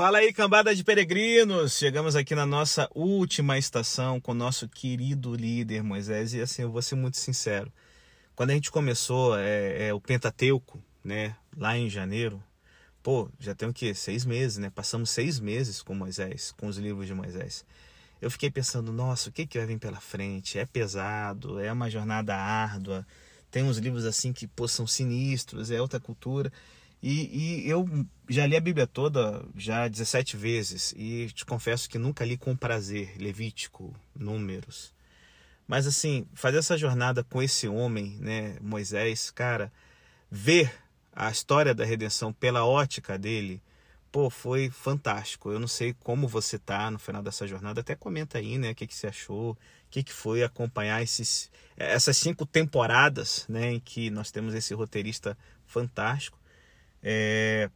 Fala aí, cambada de peregrinos! Chegamos aqui na nossa última estação com o nosso querido líder Moisés. E assim, eu vou ser muito sincero. Quando a gente começou é, é, o Pentateuco, né, lá em janeiro, pô, já tem o quê? Seis meses, né? Passamos seis meses com Moisés, com os livros de Moisés. Eu fiquei pensando, nossa, o que, que vai vir pela frente? É pesado, é uma jornada árdua, tem uns livros assim que pô, são sinistros, é outra cultura. E, e, eu já li a Bíblia toda já 17 vezes e te confesso que nunca li com prazer Levítico, Números. Mas assim, fazer essa jornada com esse homem, né, Moisés, cara, ver a história da redenção pela ótica dele, pô, foi fantástico. Eu não sei como você tá no final dessa jornada, até comenta aí, né, o que, que você achou, o que, que foi acompanhar esses, essas cinco temporadas, né, em que nós temos esse roteirista fantástico. É,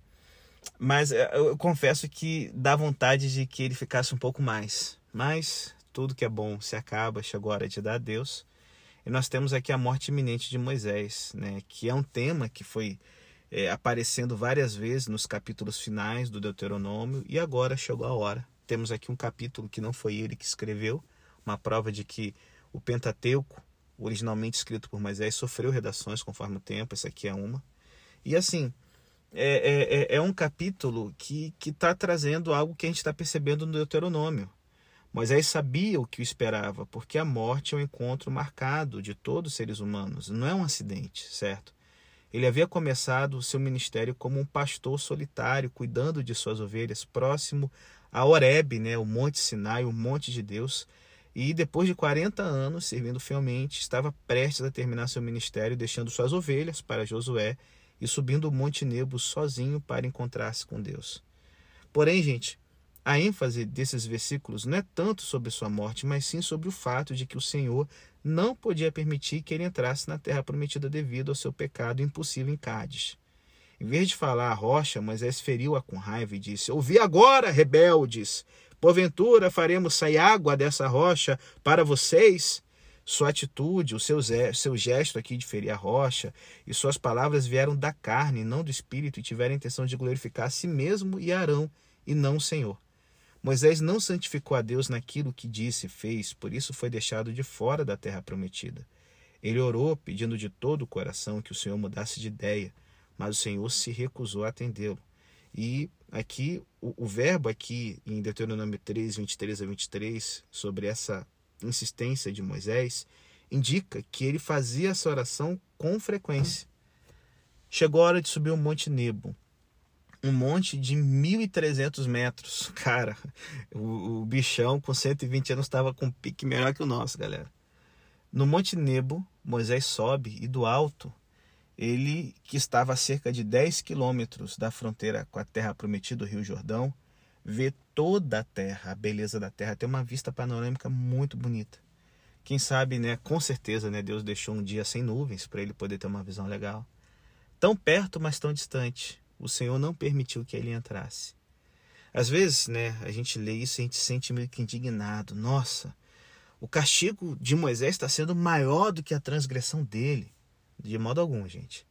mas é, eu confesso que dá vontade de que ele ficasse um pouco mais. Mas tudo que é bom se acaba, chegou a hora de dar a Deus. E nós temos aqui a morte iminente de Moisés, né, que é um tema que foi é, aparecendo várias vezes nos capítulos finais do Deuteronômio, e agora chegou a hora. Temos aqui um capítulo que não foi ele que escreveu, uma prova de que o Pentateuco, originalmente escrito por Moisés, sofreu redações conforme o tempo, essa aqui é uma. E assim, é, é, é, é um capítulo que está trazendo algo que a gente está percebendo no Deuteronômio. Moisés sabia o que o esperava, porque a morte é um encontro marcado de todos os seres humanos, não é um acidente, certo? Ele havia começado o seu ministério como um pastor solitário, cuidando de suas ovelhas, próximo a Horebe, né, o Monte Sinai, o Monte de Deus, e depois de 40 anos servindo fielmente, estava prestes a terminar seu ministério, deixando suas ovelhas para Josué e subindo o Monte Nebo sozinho para encontrar-se com Deus. Porém, gente, a ênfase desses versículos não é tanto sobre sua morte, mas sim sobre o fato de que o Senhor não podia permitir que ele entrasse na terra prometida devido ao seu pecado impossível em Cádiz. Em vez de falar a rocha, Moisés feriu-a com raiva e disse: Ouvi agora, rebeldes! Porventura faremos sair água dessa rocha para vocês? Sua atitude, o seu, seu gesto aqui de ferir a rocha e suas palavras vieram da carne, não do espírito, e tiveram a intenção de glorificar a si mesmo e Arão, e não o Senhor. Moisés não santificou a Deus naquilo que disse e fez, por isso foi deixado de fora da terra prometida. Ele orou, pedindo de todo o coração que o Senhor mudasse de ideia, mas o Senhor se recusou a atendê-lo. E aqui, o, o verbo aqui em Deuteronômio 3, 23 a 23, sobre essa insistência de Moisés indica que ele fazia essa oração com frequência. Chegou a hora de subir o Monte Nebo, um monte de 1.300 metros. Cara, o, o, bichão com 120 anos estava com um pique melhor que o nosso, galera. No Monte Nebo, Moisés sobe e do alto, ele que estava a cerca de 10 quilômetros da fronteira com a terra prometida, o Rio Jordão, vê toda a terra, a beleza da terra, tem uma vista panorâmica muito bonita. Quem sabe, né, com certeza, né, Deus deixou um dia sem nuvens para ele poder ter uma visão legal. Tão perto, mas tão distante. O Senhor não permitiu que ele entrasse. Às vezes, né, a gente lê isso e a gente se sente meio que indignado. Nossa, o castigo de Moisés está sendo maior do que a transgressão dele. De modo algum, gente.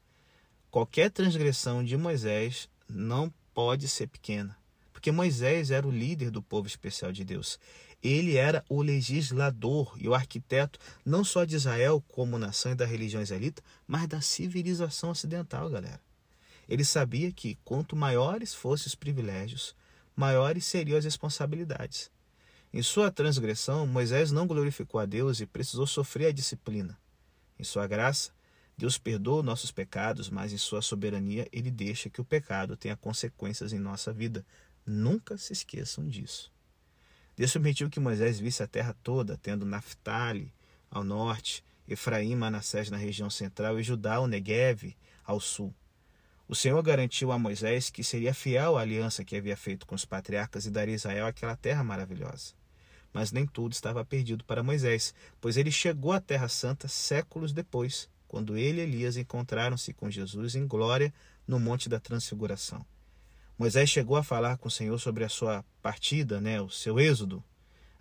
Qualquer transgressão de Moisés não pode ser pequena. Porque Moisés era o líder do povo especial de Deus. Ele era o legislador e o arquiteto não só de Israel como nação e da religião israelita, mas da civilização ocidental, galera. Ele sabia que quanto maiores fossem os privilégios, maiores seriam as responsabilidades. Em sua transgressão, Moisés não glorificou a Deus e precisou sofrer a disciplina. Em sua graça, Deus perdoa nossos pecados, mas em sua soberania ele deixa que o pecado tenha consequências em nossa vida, Nunca se esqueçam disso. Deus permitiu que Moisés visse a terra toda, tendo Naphtali ao norte, Efraim, Manassés na região central e Judá, o Negev, ao sul. O Senhor garantiu a Moisés que seria fiel à aliança que havia feito com os patriarcas e daria a Israel aquela terra maravilhosa. Mas nem tudo estava perdido para Moisés, pois ele chegou à Terra Santa séculos depois, quando ele e Elias encontraram-se com Jesus em glória no Monte da Transfiguração. Moisés chegou a falar com o Senhor sobre a sua partida, né, o seu êxodo,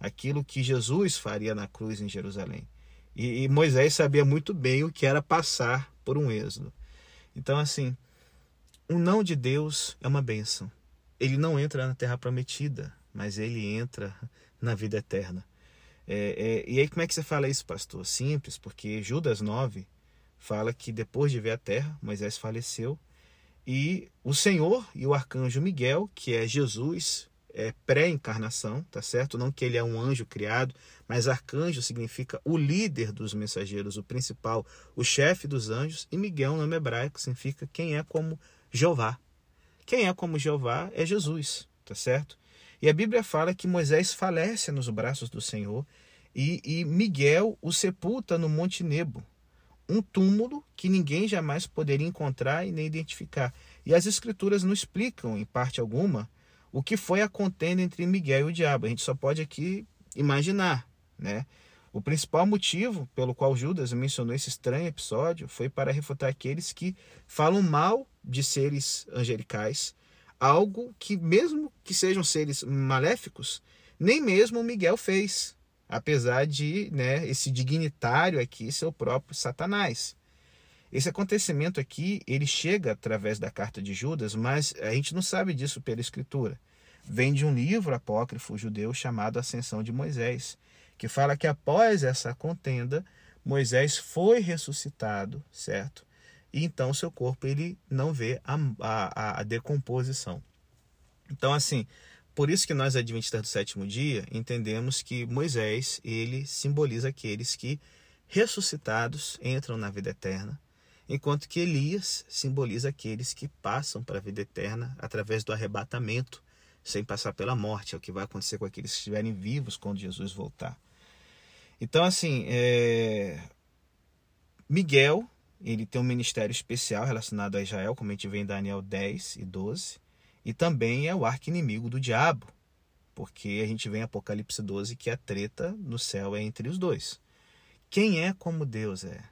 aquilo que Jesus faria na cruz em Jerusalém. E, e Moisés sabia muito bem o que era passar por um êxodo. Então, assim, o não de Deus é uma bênção. ele não entra na terra prometida, mas ele entra na vida eterna. É, é, e aí, como é que você fala isso, pastor? Simples, porque Judas 9 fala que depois de ver a terra, Moisés faleceu e o Senhor e o arcanjo Miguel, que é Jesus, é pré-encarnação, tá certo? Não que ele é um anjo criado, mas arcanjo significa o líder dos mensageiros, o principal, o chefe dos anjos, e Miguel, nome hebraico, significa quem é como Jeová. Quem é como Jeová é Jesus, tá certo? E a Bíblia fala que Moisés falece nos braços do Senhor e, e Miguel o sepulta no Monte Nebo, um túmulo que ninguém jamais poderia encontrar e nem identificar. E as escrituras não explicam, em parte alguma, o que foi a contenda entre Miguel e o diabo. A gente só pode aqui imaginar, né? O principal motivo pelo qual Judas mencionou esse estranho episódio foi para refutar aqueles que falam mal de seres angelicais algo que, mesmo que sejam seres maléficos, nem mesmo Miguel fez, apesar de né, esse dignitário aqui ser o próprio Satanás. Esse acontecimento aqui, ele chega através da carta de Judas, mas a gente não sabe disso pela escritura. Vem de um livro apócrifo judeu chamado Ascensão de Moisés, que fala que após essa contenda, Moisés foi ressuscitado, certo? e então seu corpo ele não vê a, a, a decomposição. Então, assim, por isso que nós, adventistas do sétimo dia, entendemos que Moisés ele simboliza aqueles que ressuscitados entram na vida eterna, enquanto que Elias simboliza aqueles que passam para a vida eterna através do arrebatamento, sem passar pela morte, é o que vai acontecer com aqueles que estiverem vivos quando Jesus voltar. Então, assim, é... Miguel ele tem um ministério especial relacionado a Israel, como a gente vê em Daniel 10 e 12, e também é o arqui-inimigo do diabo, porque a gente vê em Apocalipse 12 que a treta no céu é entre os dois. Quem é como Deus é?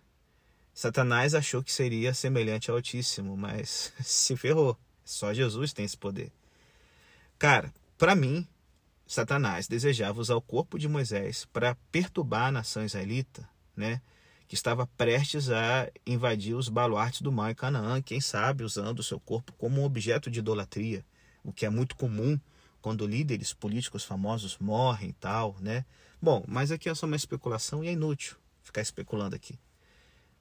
Satanás achou que seria semelhante ao Altíssimo, mas se ferrou. Só Jesus tem esse poder. Cara, para mim, Satanás desejava usar o corpo de Moisés para perturbar a nação israelita, né? Que estava prestes a invadir os baluartes do mal em Canaã, quem sabe usando o seu corpo como um objeto de idolatria, o que é muito comum quando líderes políticos famosos morrem e tal, né? Bom, mas aqui é só uma especulação e é inútil ficar especulando aqui.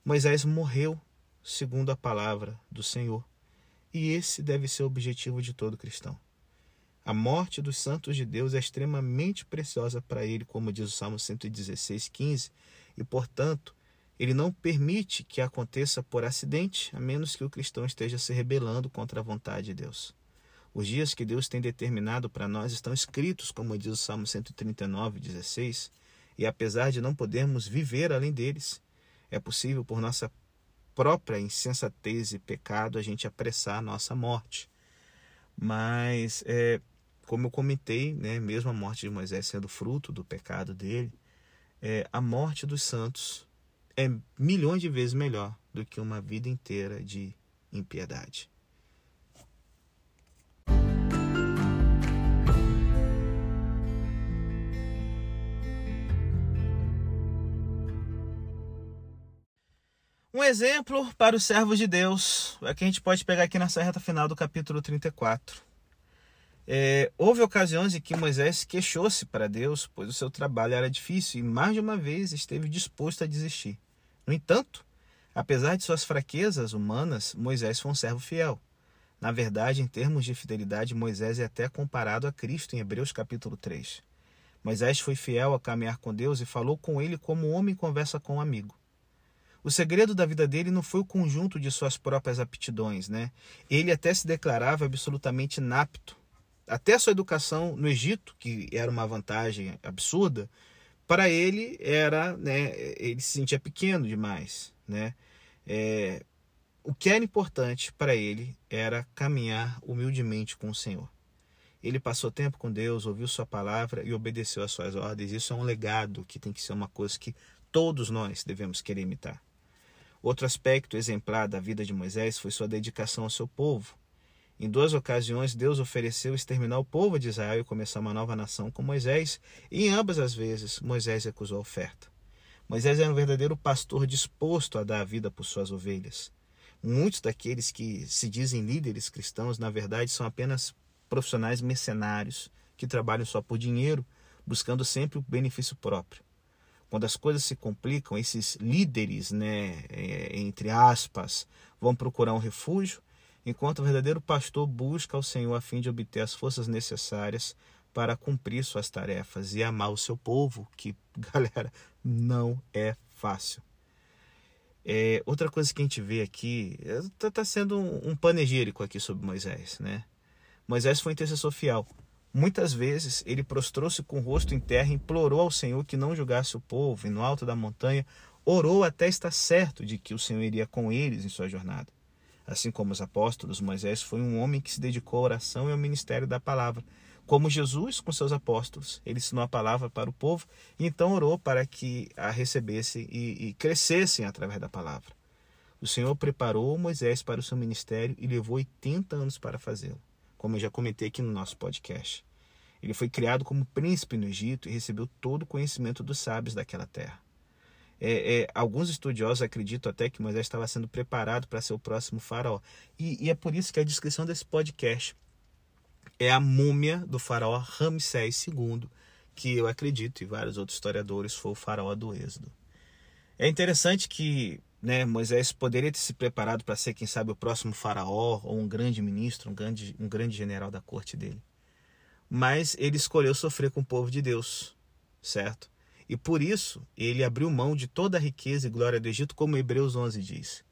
Moisés morreu segundo a palavra do Senhor, e esse deve ser o objetivo de todo cristão. A morte dos santos de Deus é extremamente preciosa para ele, como diz o Salmo 116, 15, e portanto, ele não permite que aconteça por acidente, a menos que o cristão esteja se rebelando contra a vontade de Deus. Os dias que Deus tem determinado para nós estão escritos, como diz o Salmo 139, 16, e apesar de não podermos viver além deles, é possível por nossa própria insensatez e pecado a gente apressar a nossa morte. Mas, é, como eu comentei, né, mesmo a morte de Moisés sendo fruto do pecado dele, é, a morte dos santos é milhões de vezes melhor do que uma vida inteira de impiedade. Um exemplo para os servos de Deus é que a gente pode pegar aqui nessa reta final do capítulo 34. É, houve ocasiões em que Moisés queixou-se para Deus, pois o seu trabalho era difícil e mais de uma vez esteve disposto a desistir. No entanto, apesar de suas fraquezas humanas, Moisés foi um servo fiel. Na verdade, em termos de fidelidade, Moisés é até comparado a Cristo em Hebreus capítulo 3. Moisés foi fiel a caminhar com Deus e falou com ele como um homem conversa com um amigo. O segredo da vida dele não foi o conjunto de suas próprias aptidões, né? Ele até se declarava absolutamente inapto. Até sua educação no Egito, que era uma vantagem absurda, para ele era, né, ele se sentia pequeno demais, né? É, o que era importante para ele era caminhar humildemente com o Senhor. Ele passou tempo com Deus, ouviu Sua palavra e obedeceu às Suas ordens. Isso é um legado que tem que ser uma coisa que todos nós devemos querer imitar. Outro aspecto exemplar da vida de Moisés foi sua dedicação ao seu povo. Em duas ocasiões, Deus ofereceu exterminar o povo de Israel e começar uma nova nação com Moisés, e em ambas as vezes Moisés recusou a oferta. Moisés era um verdadeiro pastor disposto a dar a vida por suas ovelhas. Muitos daqueles que se dizem líderes cristãos, na verdade, são apenas profissionais mercenários que trabalham só por dinheiro, buscando sempre o benefício próprio. Quando as coisas se complicam, esses líderes, né, é, entre aspas, vão procurar um refúgio, enquanto o verdadeiro pastor busca ao Senhor a fim de obter as forças necessárias para cumprir suas tarefas e amar o seu povo, que, galera, não é fácil. É, outra coisa que a gente vê aqui está é, tá sendo um, um panegírico aqui sobre Moisés, né? Moisés foi intercessor fiel. Muitas vezes ele prostrou-se com o rosto em terra, implorou ao Senhor que não julgasse o povo, e no alto da montanha orou até estar certo de que o Senhor iria com eles em sua jornada. Assim como os apóstolos, Moisés foi um homem que se dedicou à oração e ao ministério da palavra. Como Jesus com seus apóstolos, ele ensinou a palavra para o povo e então orou para que a recebessem e, e crescessem através da palavra. O Senhor preparou Moisés para o seu ministério e levou 80 anos para fazê-lo como eu já comentei aqui no nosso podcast. Ele foi criado como príncipe no Egito e recebeu todo o conhecimento dos sábios daquela terra. É, é, alguns estudiosos acreditam até que Moisés estava sendo preparado para ser o próximo faraó. E, e, é por isso que a descrição desse podcast é a múmia do faraó Ramsés II, que eu acredito, e vários outros historiadores, foi o faraó do Êxodo. É interessante que né, Moisés poderia ter se preparado para ser, quem sabe, o próximo faraó ou um grande ministro, um grande, um grande general da corte dele. Mas ele escolheu sofrer com o povo de Deus, certo? E por isso ele abriu mão de toda a riqueza e glória do Egito, como Hebreus 11 diz.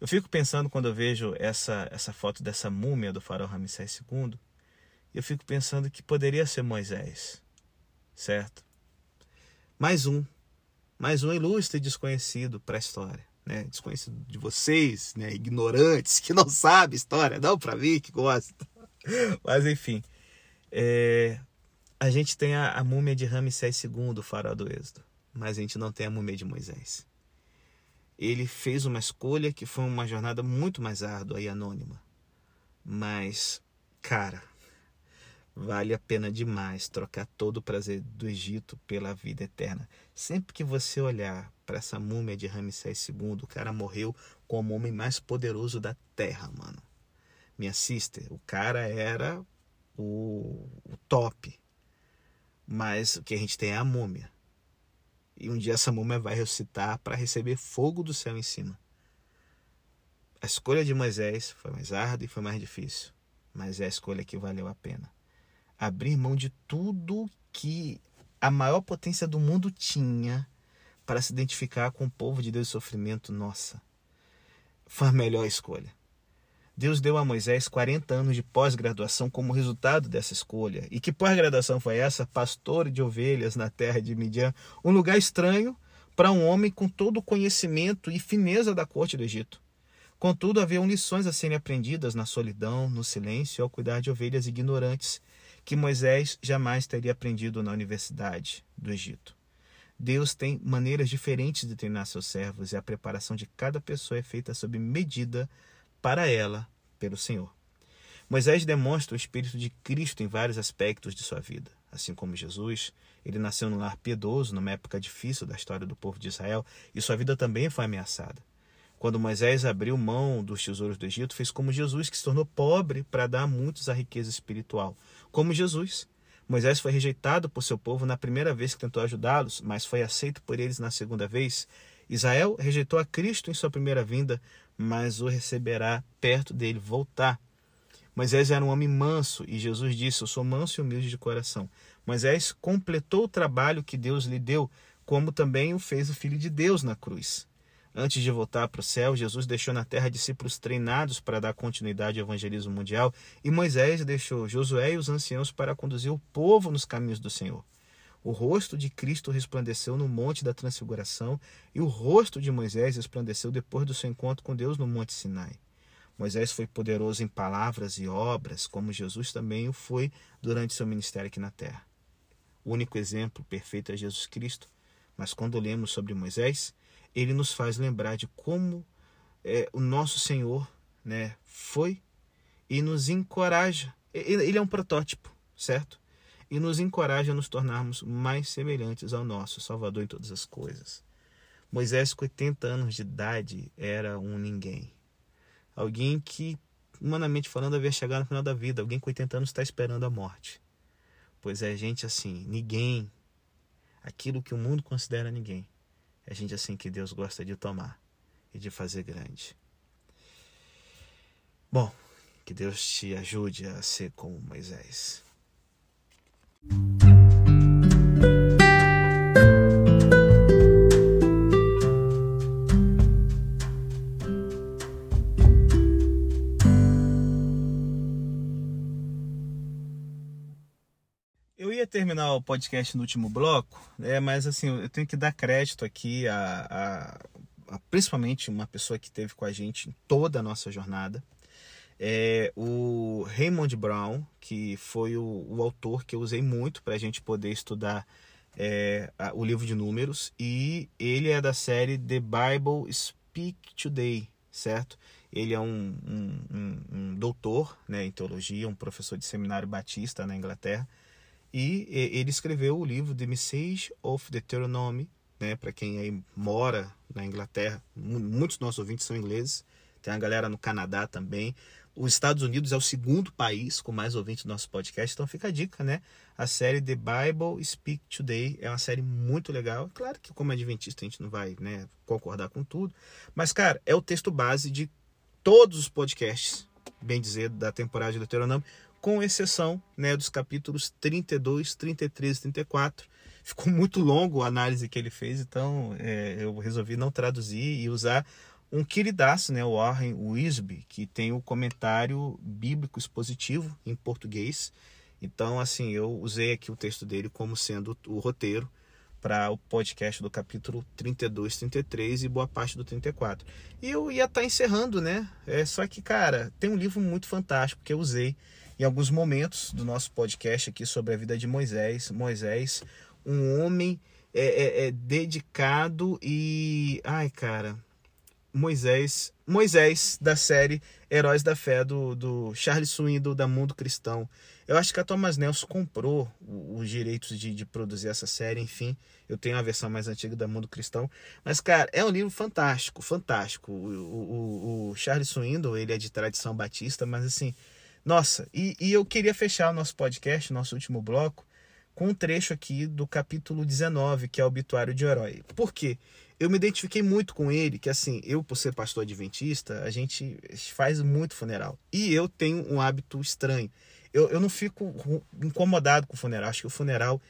Eu fico pensando quando eu vejo essa, essa foto dessa múmia do faraó Ramsés II, eu fico pensando que poderia ser Moisés, certo? Mais um mais um ilustre desconhecido para a história. Né? Desconhecido de vocês, né? ignorantes, que não sabem história, não para mim que gosta. Mas enfim, é... a gente tem a, a múmia de Ramsés II, o faraó do Êxodo, mas a gente não tem a múmia de Moisés. Ele fez uma escolha que foi uma jornada muito mais árdua e anônima. Mas, cara, Vale a pena demais trocar todo o prazer do Egito pela vida eterna. Sempre que você olhar para essa múmia de Ramsés II, o cara morreu como o homem mais poderoso da terra, mano. Minha sister, o cara era o, o top. Mas o que a gente tem é a múmia. E um dia essa múmia vai ressuscitar para receber fogo do céu em cima. A escolha de Moisés foi mais árdua e foi mais difícil, mas é a escolha que valeu a pena abrir mão de tudo que a maior potência do mundo tinha para se identificar com o povo de Deus e sofrimento, nossa, foi a melhor escolha. Deus deu a Moisés 40 anos de pós-graduação como resultado dessa escolha. E que pós-graduação foi essa? Pastor de ovelhas na terra de Midian, um lugar estranho para um homem com todo o conhecimento e fineza da corte do Egito. Contudo, haviam lições a serem aprendidas na solidão, no silêncio, ao cuidar de ovelhas ignorantes que Moisés jamais teria aprendido na universidade do Egito. Deus tem maneiras diferentes de treinar seus servos e a preparação de cada pessoa é feita sob medida para ela pelo Senhor. Moisés demonstra o Espírito de Cristo em vários aspectos de sua vida. Assim como Jesus, ele nasceu num lar piedoso, numa época difícil da história do povo de Israel, e sua vida também foi ameaçada. Quando Moisés abriu mão dos tesouros do Egito, fez como Jesus, que se tornou pobre para dar a muitos a riqueza espiritual como Jesus. Moisés foi rejeitado por seu povo na primeira vez que tentou ajudá-los, mas foi aceito por eles na segunda vez. Israel rejeitou a Cristo em sua primeira vinda, mas o receberá perto dele voltar. Moisés era um homem manso e Jesus disse: Eu sou manso e humilde de coração. Moisés completou o trabalho que Deus lhe deu, como também o fez o Filho de Deus na cruz. Antes de voltar para o céu, Jesus deixou na terra discípulos treinados para dar continuidade ao evangelismo mundial, e Moisés deixou Josué e os anciãos para conduzir o povo nos caminhos do Senhor. O rosto de Cristo resplandeceu no monte da transfiguração, e o rosto de Moisés resplandeceu depois do seu encontro com Deus no monte Sinai. Moisés foi poderoso em palavras e obras, como Jesus também o foi durante seu ministério aqui na terra. O único exemplo perfeito é Jesus Cristo, mas quando lemos sobre Moisés, ele nos faz lembrar de como é, o nosso Senhor né, foi e nos encoraja. Ele é um protótipo, certo? E nos encoraja a nos tornarmos mais semelhantes ao nosso Salvador em todas as coisas. Moisés, com 80 anos de idade, era um ninguém. Alguém que humanamente falando, haver chegado no final da vida. Alguém com 80 anos está esperando a morte. Pois é gente assim, ninguém, aquilo que o mundo considera ninguém, é gente assim que Deus gosta de tomar e de fazer grande. Bom, que Deus te ajude a ser como Moisés. Eu ia terminar o podcast no último bloco, né, mas assim, eu tenho que dar crédito aqui a, a, a principalmente uma pessoa que esteve com a gente em toda a nossa jornada, é o Raymond Brown, que foi o, o autor que eu usei muito para a gente poder estudar é, a, o livro de números, e ele é da série The Bible Speak Today, certo? Ele é um, um, um, um doutor né, em teologia, um professor de seminário batista na Inglaterra, e ele escreveu o livro The Message of Deuteronomy, né, para quem aí mora na Inglaterra, muitos dos nossos ouvintes são ingleses, tem a galera no Canadá também. Os Estados Unidos é o segundo país com mais ouvintes do nosso podcast, então fica a dica, né? A série The Bible Speak Today é uma série muito legal. Claro que, como adventista, a gente não vai né, concordar com tudo, mas, cara, é o texto base de todos os podcasts, bem dizer, da temporada de Deuteronômio, com exceção né, dos capítulos 32, 33 e 34. Ficou muito longo a análise que ele fez, então é, eu resolvi não traduzir e usar um queridaço, né, o Warren Wisby, que tem o comentário bíblico expositivo em português. Então, assim, eu usei aqui o texto dele como sendo o roteiro para o podcast do capítulo 32, 33 e boa parte do 34. E eu ia estar tá encerrando, né? É, só que, cara, tem um livro muito fantástico que eu usei em alguns momentos do nosso podcast aqui sobre a vida de Moisés. Moisés, um homem é, é, é dedicado e. Ai, cara Moisés, Moisés da série Heróis da Fé do, do Charles Swindoll da Mundo Cristão. Eu acho que a Thomas Nelson comprou os direitos de, de produzir essa série, enfim. Eu tenho a versão mais antiga da Mundo Cristão. Mas, cara, é um livro fantástico, fantástico. O, o, o Charles Swindoll, ele é de tradição batista, mas assim, nossa, e, e eu queria fechar o nosso podcast, nosso último bloco, com um trecho aqui do capítulo 19, que é o obituário de herói. Por quê? Eu me identifiquei muito com ele, que assim, eu por ser pastor adventista, a gente faz muito funeral. E eu tenho um hábito estranho. Eu, eu não fico incomodado com o funeral. Acho que o funeral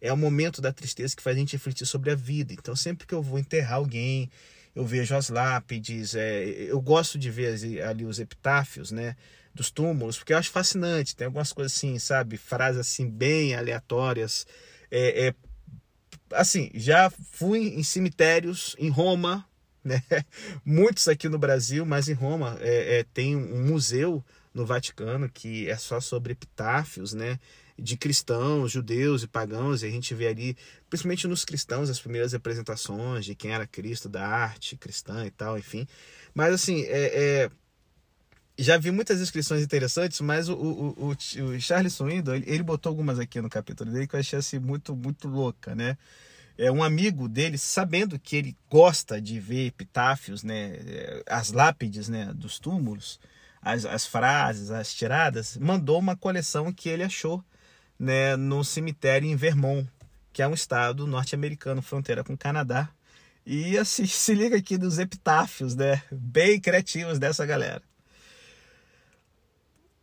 é o momento da tristeza que faz a gente refletir sobre a vida. Então, sempre que eu vou enterrar alguém, eu vejo as lápides, é, eu gosto de ver ali os epitáfios, né? Dos túmulos, porque eu acho fascinante. Tem algumas coisas assim, sabe? Frases assim, bem aleatórias. É, é, assim, já fui em cemitérios em Roma, né? Muitos aqui no Brasil, mas em Roma é, é, tem um museu no Vaticano que é só sobre epitáfios, né? De cristãos, judeus e pagãos, e a gente vê ali, principalmente nos cristãos, as primeiras representações de quem era Cristo, da arte cristã e tal, enfim. Mas assim, é, é já vi muitas inscrições interessantes, mas o, o, o, o Charles Swindon, ele, ele, botou algumas aqui no capítulo dele que eu achei assim muito, muito louca, né? É um amigo dele, sabendo que ele gosta de ver epitáfios, né, as lápides, né, dos túmulos, as, as frases, as tiradas, mandou uma coleção que ele achou, né, no cemitério em Vermont, que é um estado norte-americano, fronteira com o Canadá. E assim, se liga aqui dos epitáfios, né, bem criativos dessa galera.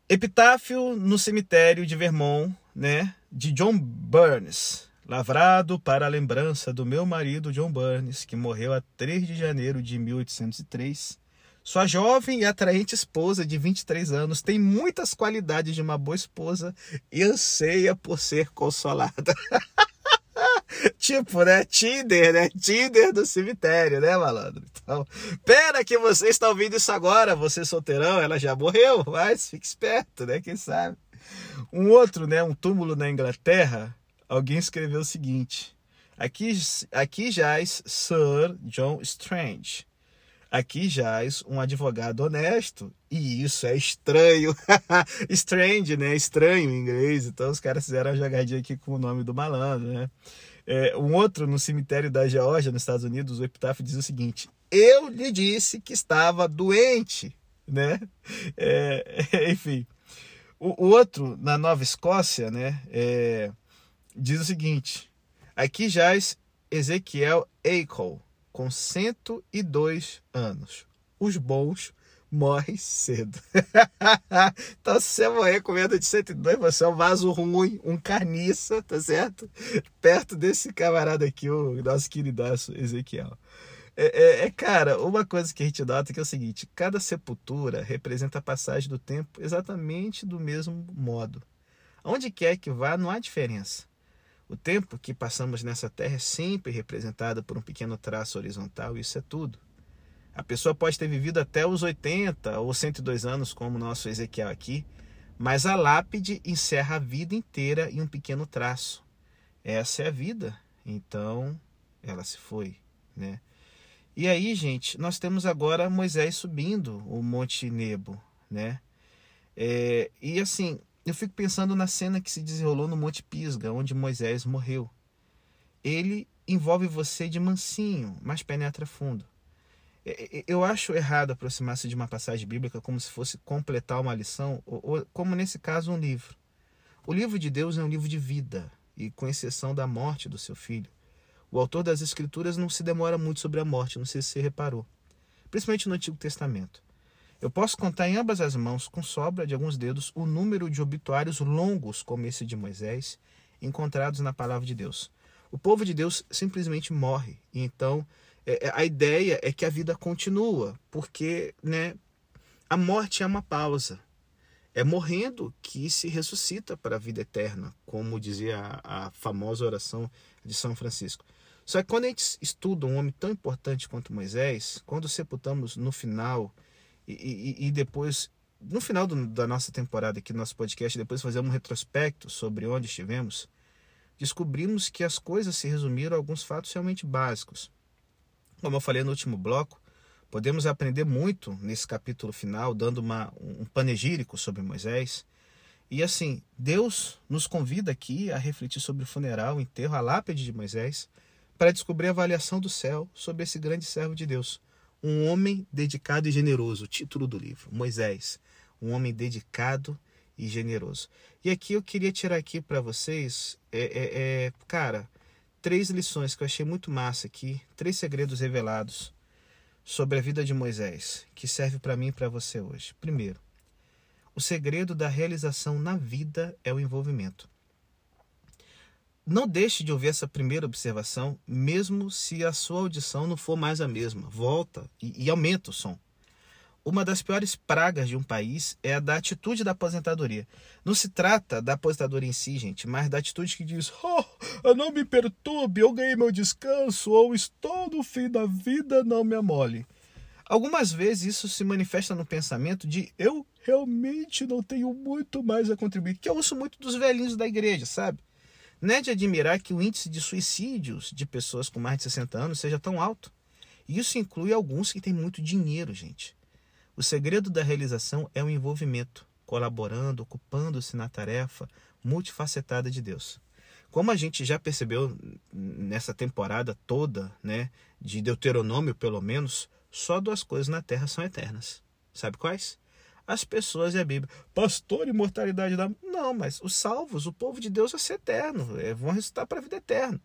Epitáfio no cemitério de Vermont, né, de John Burns, lavrado para a lembrança do meu marido John Burns, que morreu a 3 de janeiro de 1803. Sua jovem e atraente esposa de 23 anos tem muitas qualidades de uma boa esposa e anseia por ser consolada. tipo, né? Tinder, né? Tinder do cemitério, né, malandro? Então, que você está ouvindo isso agora, você solteirão, ela já morreu, mas fique esperto, né? Quem sabe? Um outro, né? Um túmulo na Inglaterra, alguém escreveu o seguinte: aqui, aqui jaz Sir John Strange. Aqui jaz um advogado honesto. E isso é estranho. Strange, né? Estranho em inglês. Então os caras fizeram a jogadinha aqui com o nome do malandro, né? É, um outro no cemitério da Geórgia, nos Estados Unidos, o epitáfio diz o seguinte: Eu lhe disse que estava doente. né? É, enfim. O, o, outro, na Nova Escócia, né, é, diz o seguinte: aqui jaz Ezequiel Eichel, com 102 anos. Os bons morrem cedo. então, se você morrer com medo de 102, você é um vaso ruim, um carniça, tá certo? Perto desse camarada aqui, o nosso queridaço Ezequiel. É, é, é, cara, uma coisa que a gente nota é que é o seguinte: cada sepultura representa a passagem do tempo exatamente do mesmo modo. Onde quer que vá, não há diferença. O tempo que passamos nessa terra é sempre representado por um pequeno traço horizontal, isso é tudo. A pessoa pode ter vivido até os 80 ou 102 anos, como o nosso Ezequiel aqui, mas a lápide encerra a vida inteira em um pequeno traço. Essa é a vida, então ela se foi, né? E aí, gente, nós temos agora Moisés subindo o Monte Nebo, né? É, e assim, eu fico pensando na cena que se desenrolou no Monte Pisga, onde Moisés morreu. Ele envolve você de mansinho, mas penetra fundo. É, é, eu acho errado aproximar-se de uma passagem bíblica como se fosse completar uma lição, ou, como nesse caso um livro. O livro de Deus é um livro de vida, e com exceção da morte do seu filho, o autor das Escrituras não se demora muito sobre a morte, não sei se você reparou, principalmente no Antigo Testamento. Eu posso contar em ambas as mãos, com sobra de alguns dedos, o número de obituários longos, como esse de Moisés, encontrados na palavra de Deus. O povo de Deus simplesmente morre. E então, é, é, a ideia é que a vida continua, porque né, a morte é uma pausa. É morrendo que se ressuscita para a vida eterna, como dizia a, a famosa oração de São Francisco. Só que quando a gente estuda um homem tão importante quanto Moisés, quando sepultamos no final e, e, e depois, no final do, da nossa temporada aqui no nosso podcast, depois fazemos um retrospecto sobre onde estivemos, descobrimos que as coisas se resumiram a alguns fatos realmente básicos. Como eu falei no último bloco, podemos aprender muito nesse capítulo final, dando uma, um panegírico sobre Moisés. E assim, Deus nos convida aqui a refletir sobre o funeral, o enterro, a lápide de Moisés, para descobrir a avaliação do céu sobre esse grande servo de Deus. Um homem dedicado e generoso, título do livro, Moisés, um homem dedicado e generoso. E aqui eu queria tirar aqui para vocês, é, é, é, cara, três lições que eu achei muito massa aqui, três segredos revelados sobre a vida de Moisés, que serve para mim e para você hoje. Primeiro, o segredo da realização na vida é o envolvimento. Não deixe de ouvir essa primeira observação, mesmo se a sua audição não for mais a mesma. Volta e, e aumenta o som. Uma das piores pragas de um país é a da atitude da aposentadoria. Não se trata da aposentadoria em si, gente, mas da atitude que diz: Oh, não me perturbe, eu ganhei meu descanso, ou estou no fim da vida, não me amole. Algumas vezes isso se manifesta no pensamento de eu realmente não tenho muito mais a contribuir, que eu ouço muito dos velhinhos da igreja, sabe? Não é de admirar que o índice de suicídios de pessoas com mais de 60 anos seja tão alto. Isso inclui alguns que têm muito dinheiro, gente. O segredo da realização é o envolvimento, colaborando, ocupando-se na tarefa multifacetada de Deus. Como a gente já percebeu nessa temporada toda, né, de Deuteronômio pelo menos, só duas coisas na terra são eternas. Sabe quais? as pessoas e a Bíblia. Pastor, imortalidade da. Não, mas os salvos, o povo de Deus vai ser eterno, é, vão ressuscitar para a vida eterna.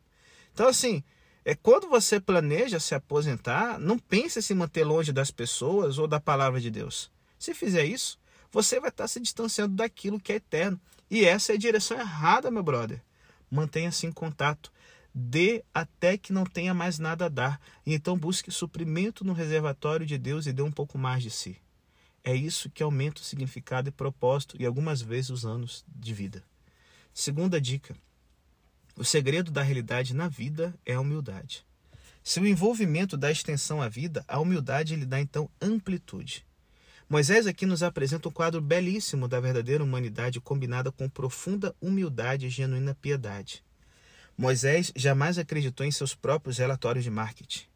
Então, assim, é quando você planeja se aposentar, não pense em se manter longe das pessoas ou da palavra de Deus. Se fizer isso, você vai estar se distanciando daquilo que é eterno. E essa é a direção errada, meu brother. Mantenha-se em contato. Dê até que não tenha mais nada a dar. E então busque suprimento no reservatório de Deus e dê um pouco mais de si. É isso que aumenta o significado e propósito e algumas vezes os anos de vida. Segunda dica: o segredo da realidade na vida é a humildade. Se o envolvimento dá extensão à vida, a humildade lhe dá então amplitude. Moisés aqui nos apresenta um quadro belíssimo da verdadeira humanidade combinada com profunda humildade e genuína piedade. Moisés jamais acreditou em seus próprios relatórios de marketing.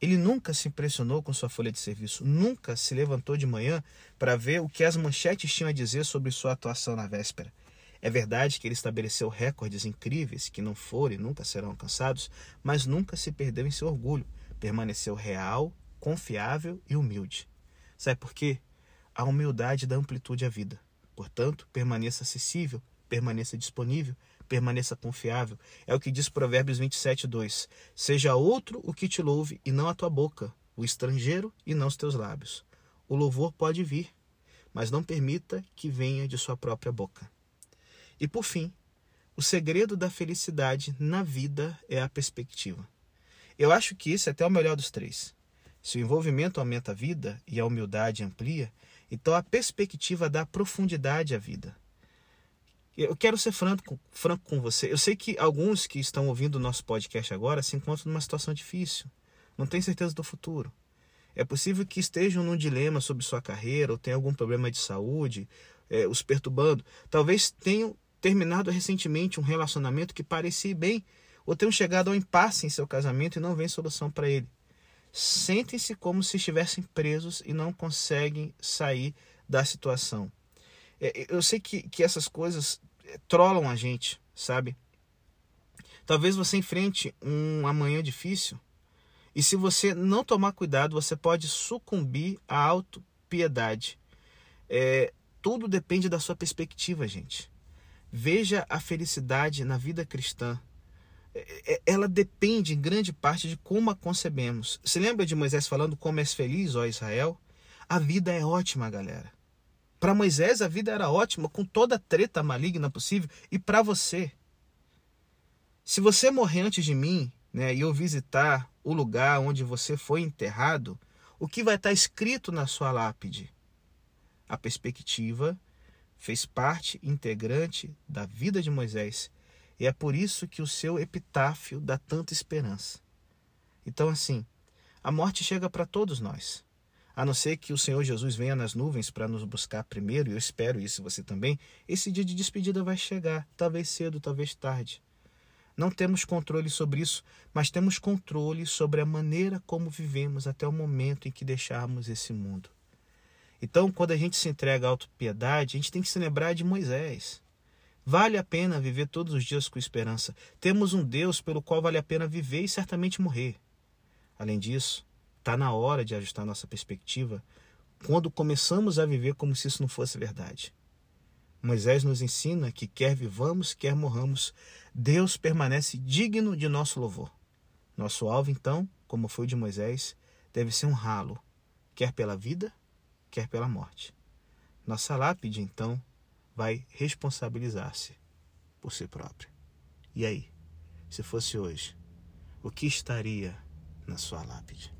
Ele nunca se impressionou com sua folha de serviço, nunca se levantou de manhã para ver o que as manchetes tinham a dizer sobre sua atuação na véspera. É verdade que ele estabeleceu recordes incríveis que não foram e nunca serão alcançados, mas nunca se perdeu em seu orgulho. Permaneceu real, confiável e humilde. Sabe por quê? a humildade da amplitude à vida. Portanto, permaneça acessível, permaneça disponível, permaneça confiável. É o que diz Provérbios 27, 2. Seja outro o que te louve e não a tua boca, o estrangeiro e não os teus lábios. O louvor pode vir, mas não permita que venha de sua própria boca. E por fim, o segredo da felicidade na vida é a perspectiva. Eu acho que isso é até o melhor dos três. Se o envolvimento aumenta a vida e a humildade amplia, então a perspectiva dá profundidade à vida. Eu quero ser franco, franco com você. Eu sei que alguns que estão ouvindo o nosso podcast agora se encontram numa situação difícil, não têm certeza do futuro. É possível que estejam num dilema sobre sua carreira ou tenham algum problema de saúde é, os perturbando. Talvez tenham terminado recentemente um relacionamento que parecia bem ou tenham chegado ao impasse em seu casamento e não vem solução para ele. Sentem-se como se estivessem presos e não conseguem sair da situação. É, eu sei que, que essas coisas é, trollam a gente, sabe? Talvez você enfrente um amanhã difícil e se você não tomar cuidado, você pode sucumbir à autopiedade. É, tudo depende da sua perspectiva, gente. Veja a felicidade na vida cristã. É, é, ela depende em grande parte de como a concebemos. Se lembra de Moisés falando como és feliz, ó Israel? A vida é ótima, galera. Para Moisés a vida era ótima, com toda a treta maligna possível, e para você. Se você morrer antes de mim, né, e eu visitar o lugar onde você foi enterrado, o que vai estar escrito na sua lápide? A perspectiva fez parte integrante da vida de Moisés e é por isso que o seu epitáfio dá tanta esperança. Então, assim, a morte chega para todos nós. A não ser que o Senhor Jesus venha nas nuvens para nos buscar primeiro, e eu espero isso você também, esse dia de despedida vai chegar, talvez cedo, talvez tarde. Não temos controle sobre isso, mas temos controle sobre a maneira como vivemos até o momento em que deixarmos esse mundo. Então, quando a gente se entrega à autopiedade, a gente tem que se lembrar de Moisés. Vale a pena viver todos os dias com esperança. Temos um Deus pelo qual vale a pena viver e certamente morrer. Além disso, está na hora de ajustar nossa perspectiva quando começamos a viver como se isso não fosse verdade. Moisés nos ensina que quer vivamos, quer morramos, Deus permanece digno de nosso louvor. Nosso alvo, então, como foi o de Moisés, deve ser honrá-lo, quer pela vida, quer pela morte. Nossa lápide, então, vai responsabilizar-se por si própria. E aí, se fosse hoje, o que estaria na sua lápide?